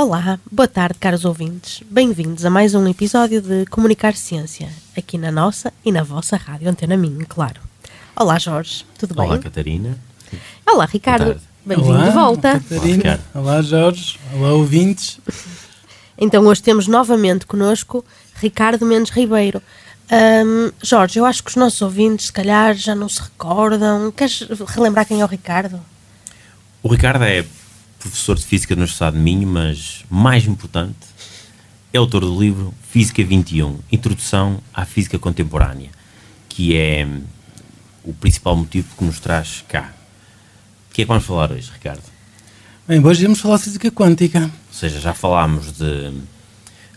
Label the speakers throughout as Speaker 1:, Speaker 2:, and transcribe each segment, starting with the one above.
Speaker 1: Olá, boa tarde, caros ouvintes. Bem-vindos a mais um episódio de Comunicar Ciência, aqui na nossa e na vossa rádio Antena Minho, claro. Olá, Jorge, tudo bem?
Speaker 2: Olá, Catarina.
Speaker 1: Olá, Ricardo. Bem-vindo de volta.
Speaker 3: Catarina. Olá, Olá, Jorge. Olá, ouvintes.
Speaker 1: Então, hoje temos novamente connosco Ricardo Mendes Ribeiro. Um, Jorge, eu acho que os nossos ouvintes, se calhar, já não se recordam. Queres relembrar quem é o Ricardo?
Speaker 2: O Ricardo é professor de Física na Universidade de Minho, mas mais importante, é autor do livro Física 21, Introdução à Física Contemporânea, que é o principal motivo que nos traz cá. O que é que vamos falar hoje, Ricardo?
Speaker 3: Bem, hoje vamos falar de física quântica.
Speaker 2: Ou seja, já falámos de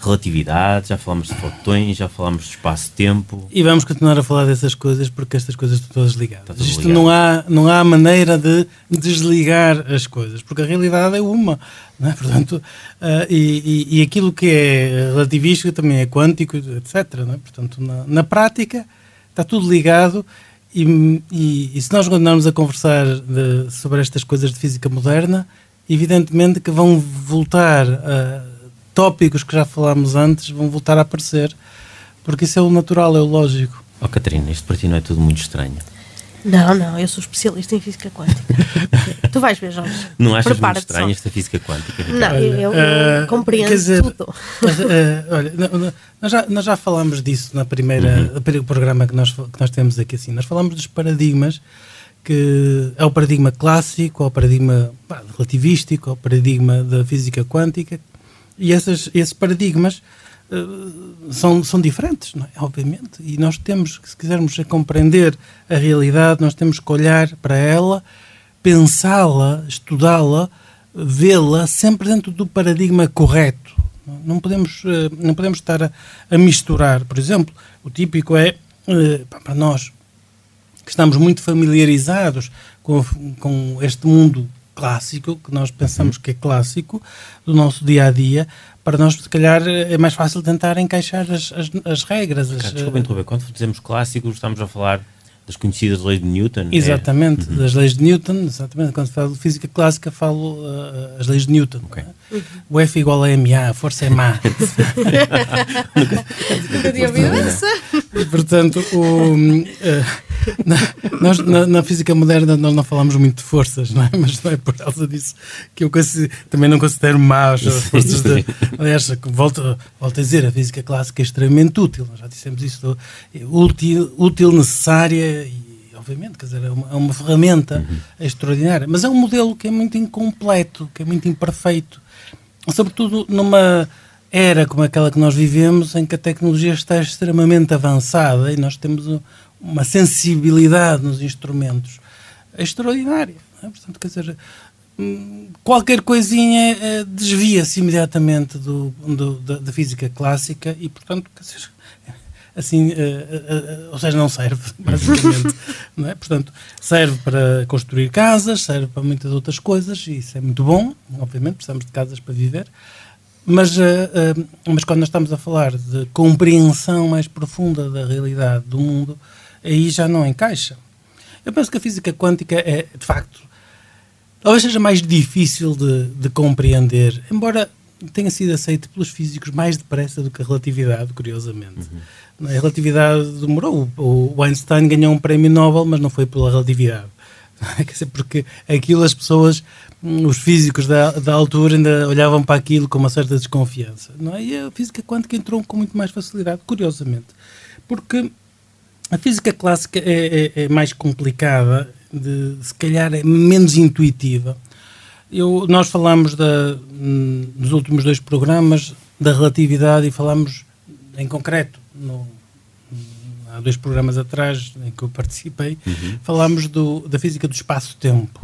Speaker 2: relatividade, já falámos de fotões, já falámos de espaço-tempo.
Speaker 3: E vamos continuar a falar dessas coisas porque estas coisas estão todas ligadas.
Speaker 2: Está tudo
Speaker 3: Isto
Speaker 2: ligado.
Speaker 3: não há, não há maneira de desligar as coisas, porque a realidade é uma. É? Portanto, ah, e, e, e aquilo que é relativístico também é quântico, etc. É? Portanto, na, na prática está tudo ligado. E, e- e se nós continuarmos a conversar de- sobre estas coisas de física moderna, evidentemente que vão voltar a tópicos que já falámos antes, vão voltar a aparecer, porque isso é o natural, é o lógico.
Speaker 2: Oh, Catarina, isto para ti não é tudo muito estranho.
Speaker 1: Não, não, eu sou especialista em física quântica. tu vais ver, Jorge.
Speaker 2: Não achas muito estranho
Speaker 1: só.
Speaker 2: esta física quântica, Ricardo?
Speaker 1: Não, eu, eu
Speaker 3: eh,
Speaker 1: compreendo
Speaker 3: quer dizer,
Speaker 1: tudo.
Speaker 3: Mas, eh, olha, nós já, nós já falámos disso na primeira, no primeiro programa que nós, que nós temos aqui assim. Nós falamos dos paradigmas, que é o paradigma clássico, é o paradigma pá, relativístico, é o paradigma da física quântica, e essas, esses paradigmas eh, são, são diferentes, é? obviamente, e nós temos, se quisermos compreender a realidade, nós temos que olhar para ela, pensá-la, estudá-la, vê-la sempre dentro do paradigma correto. Não podemos, eh, não podemos estar a, a misturar. Por exemplo, o típico é, eh, para nós que estamos muito familiarizados com, com este mundo clássico, que nós pensamos que é clássico, do nosso dia a dia, para nós, se calhar, é mais fácil tentar encaixar as, as, as regras. as,
Speaker 2: desculpa interromper, quando dizemos clássicos, estamos a falar das conhecidas leis de Newton? é?
Speaker 3: Exatamente, das leis de Newton, exatamente. Quando se fala de física clássica, falo uh, as leis de Newton.
Speaker 2: Ok.
Speaker 3: não é? O F igual a MA, a força é má.
Speaker 1: Nunca tinha ouvido essa.
Speaker 3: Portanto, o, eh, na, nós, na, na física moderna nós não falamos muito de forças, não é? mas não é por causa disso que eu também não considero más as forças de. Aliás, volto, volto a dizer, a física clássica é extremamente útil, nós já dissemos isso, é útil, útil necessária e, obviamente, quer dizer, é uma, é uma ferramenta extraordinária, mas é um modelo que é muito incompleto, que é muito imperfeito, sobretudo numa era como aquela que nós vivemos, em que a tecnologia está extremamente avançada e nós temos um- uma sensibilidade nos instrumentos extraordinária. é? Portanto, quer dizer, hum, qualquer coisinha eh, desvia-se imediatamente do, do- da, da física clássica e, portanto, dizer, assim, eh, eh, ou seja, não serve, basicamente. não é? Portanto, serve para construir casas, serve para muitas outras coisas, e isso é muito bom, obviamente, precisamos de casas para viver. Mas, mas quando nós estamos a falar de compreensão mais profunda da realidade do mundo, aí já não encaixa. Eu penso que a física quântica é, de facto, talvez seja mais difícil de, de compreender, embora tenha sido aceito pelos físicos mais depressa do que a relatividade, curiosamente. A relatividade demorou. O, o Einstein ganhou um prémio Nobel, mas não foi pela relatividade. Quer dizer, porque aquilo as pessoas, hum, os físicos da, da altura ainda olhavam para aquilo com uma certa desconfiança. Não é? E a física quântica entrou com muito mais facilidade, curiosamente. Porque a física clássica é, é- é mais complicada, de, se calhar é menos intuitiva. Eu, nós falámos da, hum, nos últimos dois programas da relatividade e falámos em concreto, no- há dois programas atrás em que eu participei, falámos do, da física do espaço-tempo.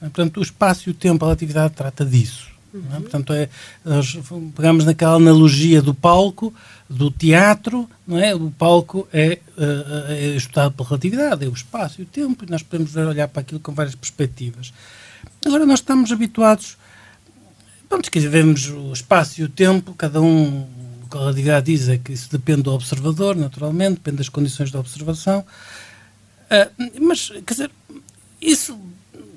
Speaker 3: Portanto, o espaço e o tempo, a relatividade trata disso. É? Portanto, é, nós pegamos naquela analogia do palco, do teatro, não é? O palco é, é, é estudado pela relatividade, é o espaço e o tempo, e nós podemos olhar para aquilo com várias perspectivas. Agora, nós estamos habituados, vamos que vemos o espaço e o tempo, cada um, o que a relatividade diz é que isso depende do observador, naturalmente, depende das condições da observação, uh, mas, quer dizer, isso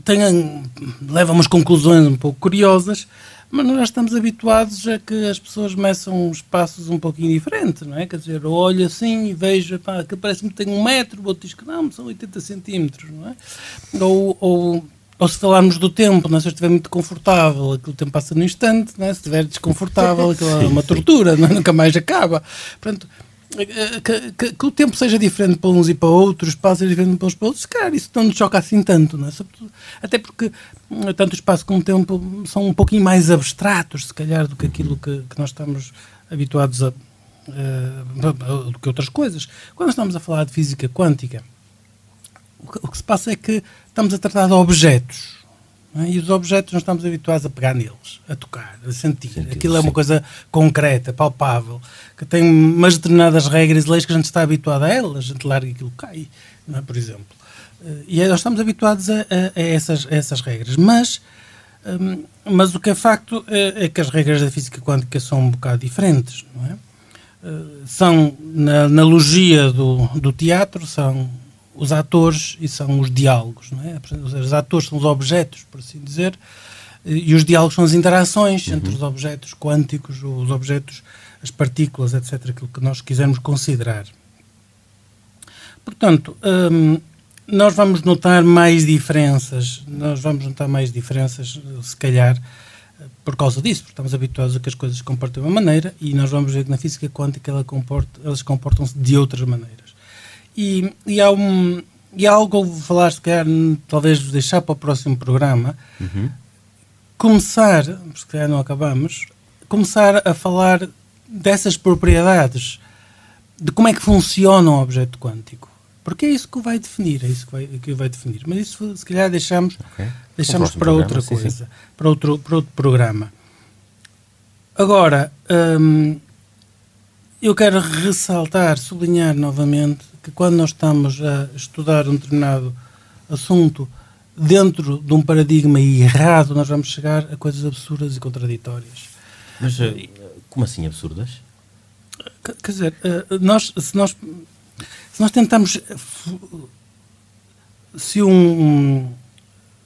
Speaker 3: tem, leva umas conclusões um pouco curiosas, mas nós estamos habituados a que as pessoas meçam espaços um pouquinho diferentes, não é? Quer dizer, eu olho assim e vejo, pá, que parece-me que tem um metro, o outro diz que não, são 80 centímetros, não é? Ou, ou, ou se falarmos do tempo, não é? se eu estiver muito confortável, aquilo tempo passa no instante, não é? se estiver desconfortável, aquilo é uma tortura, é? nunca mais acaba. Portanto, que, que, que, o tempo seja diferente para uns e para outros, o espaço seja diferente para uns e para outros, isso não nos choca assim tanto, não é? até porque hum, tanto o espaço como o tempo são um pouquinho mais abstratos, se calhar, do que aquilo que, que nós estamos habituados a. Uh, do que outras coisas. Quando estamos a falar de física quântica, o que, o que se passa é que estamos a tratar de objetos é? E os objetos nós estamos habituados a pegar neles, a tocar, a sentir. Aquilo é uma coisa concreta, palpável, que tem umas determinadas regras e leis que a gente está habituado a elas, a gente larga aquilo cai, é? por exemplo. Eh, e nós estamos habituados a, a, a, essas, a essas regras. Mas, um, mas o que é facto é, é, que as regras da física quântica são um bocado diferentes, não é? Uh, são, na analogia do, do teatro, são os atores e são os diálogos. Não é? Os atores são os objetos, por assim dizer, e os diálogos são as interações uhum. entre os objetos quânticos, os objetos, as partículas, etc., aquilo que nós quisermos considerar. Portanto, hum, nós vamos notar mais diferenças, nós vamos notar mais diferenças, se calhar, por causa disso, porque estamos habituados a que as coisas se comportem de uma maneira e nós vamos ver que na física quântica ela comporta, elas comportam-se de outras maneiras. E, e, há, um, e há algo que eu vou falar, se calhar, talvez deixar para o próximo programa. Uhum. Começar, se calhar não acabamos, começar a falar dessas propriedades, de como é que funciona um objeto quântico. Porque é isso que vai definir, é isso que vai, que vai definir. Mas isso, se calhar, deixamos, okay. deixamos para programa, outra coisa, sim, sim. Para, outro, para outro programa. Agora, hum, eu quero ressaltar, sublinhar novamente que quando nós estamos a estudar um determinado assunto dentro de um paradigma errado, nós vamos chegar a coisas absurdas e contraditórias.
Speaker 2: Mas eh, como assim absurdas?
Speaker 3: Quer dizer, eh, nós, se, nós, se nós tentamos. Se, um,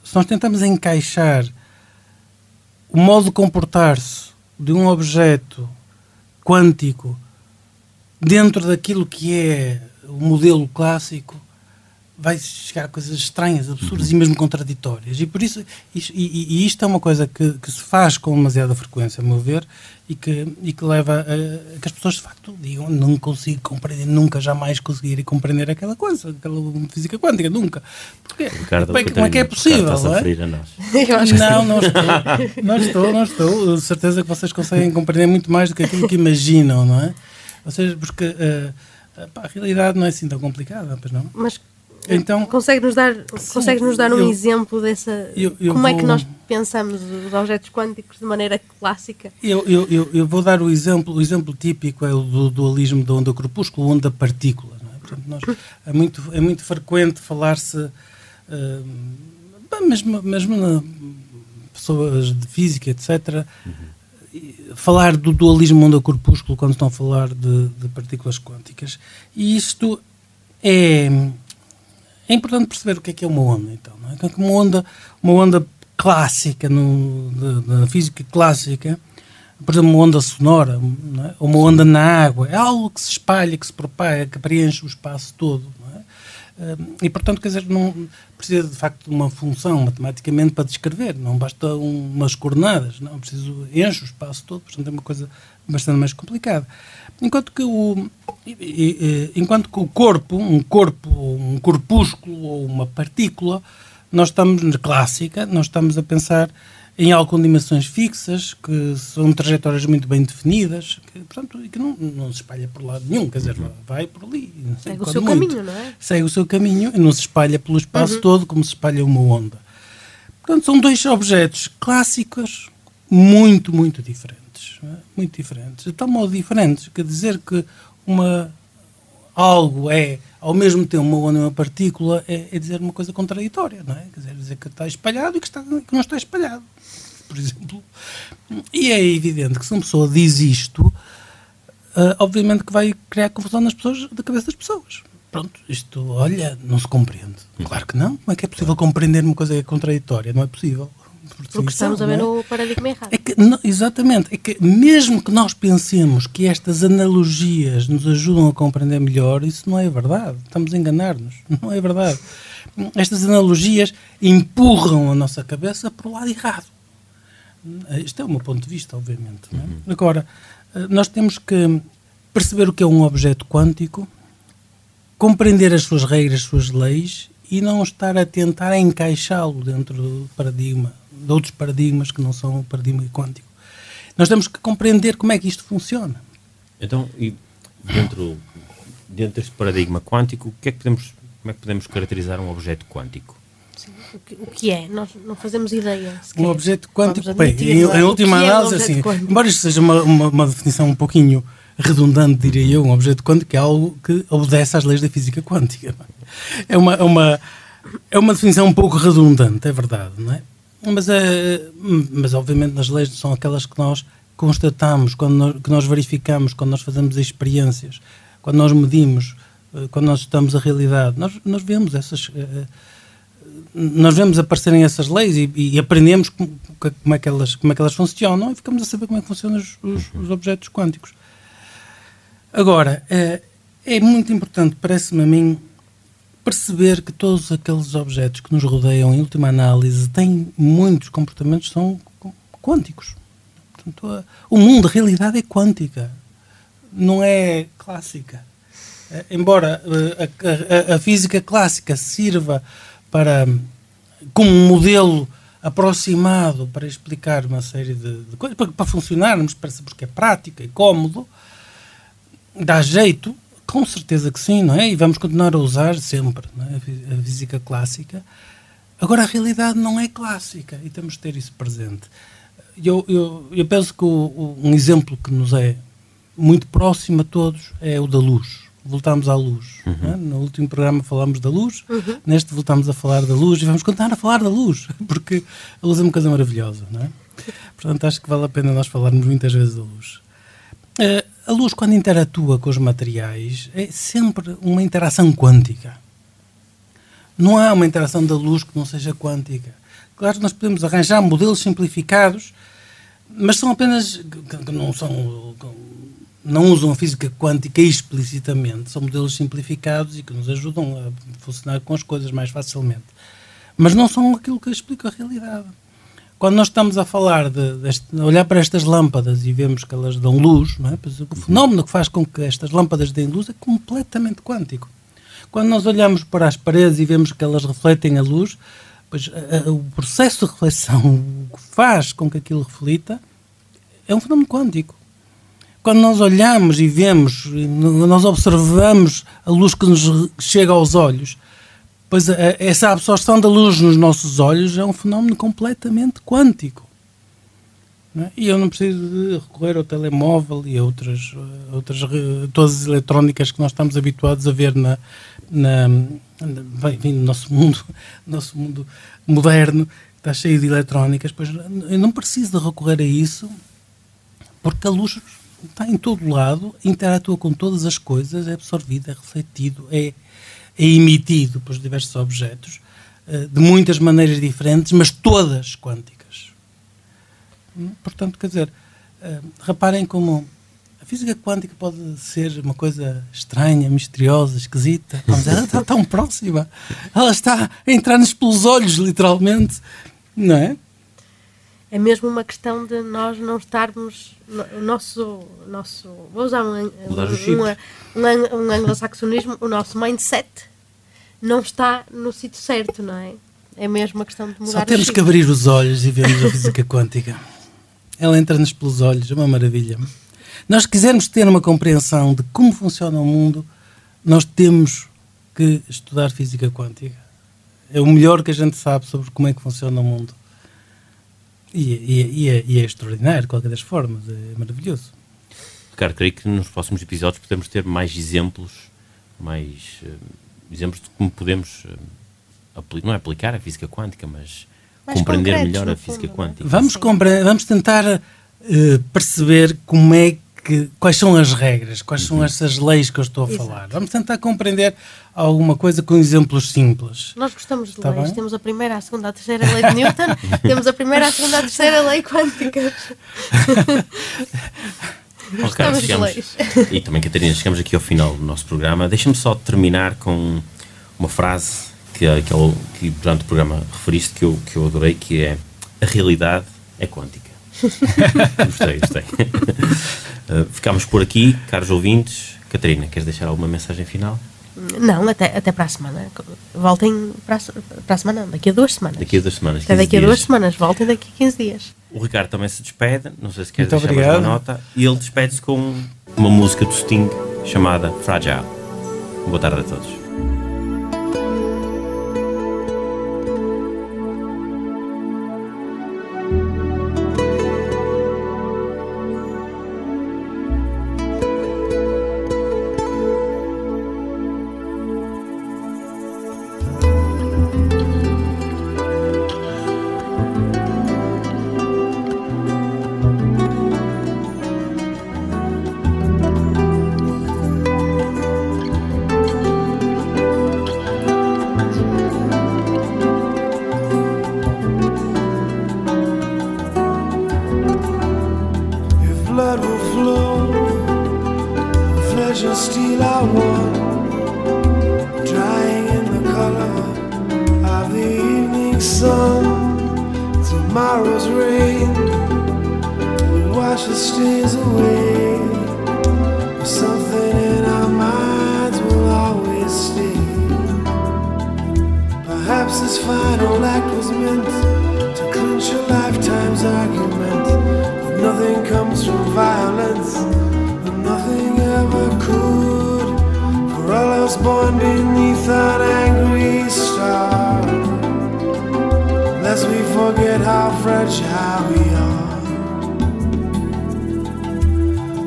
Speaker 3: se nós tentamos encaixar o modo de comportar-se de um objeto quântico dentro daquilo que é o modelo clássico vai chegar a coisas estranhas, absurdas uhum. e mesmo contraditórias. E por isso, isto, e, e, isto é uma coisa que, que, se faz com demasiada frequência, a meu ver, e que, e que leva a, a, que as pessoas de facto digam não consigo compreender, nunca jamais conseguirem compreender aquela coisa, aquela física quântica, nunca. Porque, Ricardo, como, é, como é que é possível? Não, é? não, não estou, não estou, não estou. De certeza que vocês conseguem compreender muito mais do que aquilo que imaginam, não é? Ou seja, porque. Uh, a realidade não é assim tão complicada, pois não?
Speaker 1: Mas então, consegue-nos dar, consegue -nos dar um eu, exemplo dessa. Eu, eu como vou, é que nós pensamos os objetos quânticos de maneira clássica?
Speaker 3: Eu, eu, eu, eu, vou dar o exemplo, o exemplo típico é o do dualismo da onda crepúsculo, onda partícula. É? Portanto, nós, é, muito, é muito frequente falar-se, uh, mesmo, mesmo na pessoas de física, etc., uhum falar do dualismo onda-corpúsculo quando estão a falar de, de, partículas quânticas. E isto é, é importante perceber o que é que é uma onda, então. Não é? Então, uma onda, uma onda clássica, no, na física clássica, por exemplo, uma onda sonora, é? uma onda na água, é algo que se espalha, que se propaga, que preenche o espaço todo. E, portanto, quer dizer, não precisa de facto de uma função matematicamente para descrever, não basta umas coordenadas, não, preciso, enche o espaço todo, portanto é uma coisa bastante mais complicada. Enquanto que o, enquanto que o corpo, um corpo, um corpúsculo ou uma partícula, nós estamos na clássica, nós estamos a pensar em algo com dimensões fixas, que são trajetórias muito bem definidas, que, portanto, que não, não se espalha por lado nenhum, quer dizer, vai por ali.
Speaker 1: Segue o seu muito. caminho, não é?
Speaker 3: Segue o seu caminho e não se espalha pelo espaço uhum. todo como se espalha uma onda. Portanto, são dois objetos clássicos, muito, muito diferentes. É? Muito diferentes. De tal modo diferentes, quer dizer que uma, algo é ao mesmo tempo uma onda e uma partícula é, é, dizer uma coisa contraditória, não é? Quer dizer, dizer que está espalhado e que, está, que não está espalhado, por exemplo. E é evidente que se uma pessoa diz isto, uh, obviamente que vai criar confusão nas pessoas, da cabeça das pessoas. Pronto, isto, olha, não se compreende. Claro que não. Como é que é possível compreender uma coisa que é contraditória? Não é possível.
Speaker 1: Porque estamos a ver é? o paradigma errado.
Speaker 3: É que, não, exatamente. É que mesmo que nós pensemos que estas analogias nos ajudam a compreender melhor, isso não é verdade. Estamos a enganar-nos. Não é verdade. Estas analogias empurram a nossa cabeça para o lado errado. Este é o meu ponto de vista, obviamente. É? Uhum. Agora, nós temos que perceber o que é um objeto quântico, compreender as suas regras, as suas leis e não estar a tentar encaixá-lo dentro do paradigma de outros paradigmas que não são o paradigma quântico. Nós temos que compreender como é que isto funciona.
Speaker 2: Então, e dentro, dentro deste paradigma quântico, o que é que podemos, como é que podemos caracterizar um objeto quântico?
Speaker 1: Sim, o, que, o que é? Nós não fazemos ideia.
Speaker 3: Um objeto quântico, bem, em, em última é análise, assim, embora isto seja uma, uma, uma, definição um pouquinho redundante, diria eu, um objeto quântico é algo que obedece às leis da física quântica. É uma, é uma, é uma definição um pouco redundante, é verdade, não é? Mas, é, mas obviamente nas leis são aquelas que nós constatamos, quando nós, que nós verificamos, quando nós fazemos experiências, quando nós medimos, eh, quando nós estamos a realidade, nós, nós vemos essas. Eh, nós vemos aparecerem essas leis e, e, aprendemos como, como, é que elas, como é que elas funcionam e ficamos a saber como é que funcionam os, os, os objetos quânticos. Agora, é, é muito importante, parece-me a mim, perceber que todos aqueles objetos que nos rodeiam, em última análise, têm muitos comportamentos são quânticos. Portanto, a, o mundo, a realidade é quântica, não é clássica. É, embora eh, a, a, a, física clássica sirva para, como modelo aproximado para explicar uma série de, de coisas, para, para funcionarmos, para, porque é prática e cómodo, dá jeito, com certeza que sim, não é? E vamos continuar a usar sempre é? a física clássica. Agora, a realidade não é clássica e temos de ter isso presente. Eu, eu, eu penso que o, o, um exemplo que nos é muito próximo a todos é o da luz. Voltámos à luz. Uhum. É? No último programa falámos da luz, uhum. neste voltámos a falar da luz e vamos continuar a falar da luz, porque a luz é uma coisa maravilhosa, não é? Portanto, acho que vale a pena nós falarmos muitas vezes da luz. Uh, a luz, quando interatua com os materiais, é sempre uma interação quântica. Não há uma interação da luz que não seja quântica. Claro que nós podemos arranjar modelos simplificados, mas são apenas. que não são. não usam a física quântica explicitamente. São modelos simplificados e que nos ajudam a funcionar com as coisas mais facilmente. Mas não são aquilo que explica a realidade quando nós estamos a falar de, de, olhar para estas lâmpadas e vemos que elas dão luz, é? O fenómeno que faz com que estas lâmpadas deem luz é completamente quântico. Quando nós olhamos para as paredes e vemos que elas refletem a luz, pois a, a, o processo de reflexão que faz com que aquilo reflita é um fenómeno quântico. Quando nós olhamos e vemos, nós observamos a luz que nos chega aos olhos, Pois eh, essa absorção da luz nos nossos olhos é um fenómeno completamente quântico. É? E eu não preciso de recorrer ao telemóvel e a outras, eh, outras todas as eletrónicas que nós estamos habituados a ver na, na, enfim, no nosso mundo, nosso mundo moderno, que está cheio de eletrónicas. Pois eu não preciso de recorrer a isso porque a luz está em todo lado, interatua com todas as coisas, é absorvida, é refletido, é, é emitido pelos diversos objetos uh, de muitas maneiras diferentes, mas todas quânticas. Hum? Portanto, quer dizer, uh, reparem como a física quântica pode ser uma coisa estranha, misteriosa, esquisita. Mas ela está tão próxima. Ela está a entrar-nos pelos olhos, literalmente. Não é?
Speaker 1: É mesmo uma questão de nós não estarmos. O nosso. nosso vou usar um, um, um, um anglo-saxonismo, o nosso mindset não está no sítio certo, não é? É mesmo uma questão de mudar
Speaker 3: Só temos que abrir os olhos e vermos a física quântica. Ela entra-nos pelos olhos, é uma maravilha. Nós quisermos ter uma compreensão de como funciona o mundo, nós temos que estudar física quântica. É o melhor que a gente sabe sobre como é que funciona o mundo. E, e, e, é, e, é, extraordinário, de qualquer das formas, é maravilhoso.
Speaker 2: Ricardo, creio que nos próximos episódios podemos ter mais exemplos, mais uh, exemplos de como podemos, uh, não é aplicar a física quântica, mas mais compreender melhor a física fundo, quântica.
Speaker 3: Vamos, vamos tentar uh, perceber como é que, quais são as regras, quais são uhum. essas leis que eu estou a Exato. falar. Vamos tentar compreender alguma coisa com exemplos simples.
Speaker 1: Nós gostamos de Está leis. Bem? Temos a primeira, a segunda, a terceira lei de Newton. temos a primeira, a segunda, a terceira lei quântica.
Speaker 2: Ricardo, chegamos, e também Catarina, chegamos aqui ao final do nosso programa. Deixa-me só terminar com uma frase que, que, que durante o programa referiste que eu, que eu adorei, que é a realidade é quântica. Gostei, gostei. Uh, ficamos por aqui, caros ouvintes. Catarina, queres deixar alguma mensagem final?
Speaker 1: Não, até, até para a semana. Voltem para a, para a semana, daqui a duas semanas.
Speaker 2: Daqui a duas semanas.
Speaker 1: Até daqui a duas semanas, voltem daqui a 15 dias.
Speaker 2: O Ricardo também se despede, não sei se quer deixar obrigado. mais uma nota. E ele despede-se com uma música do Sting chamada Fragile. Boa tarde a todos. beneath an angry star. Lest we forget how fragile we are.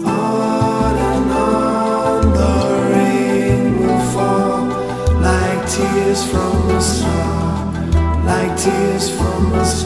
Speaker 2: On and on the rain will fall like tears from a star, like tears from a star.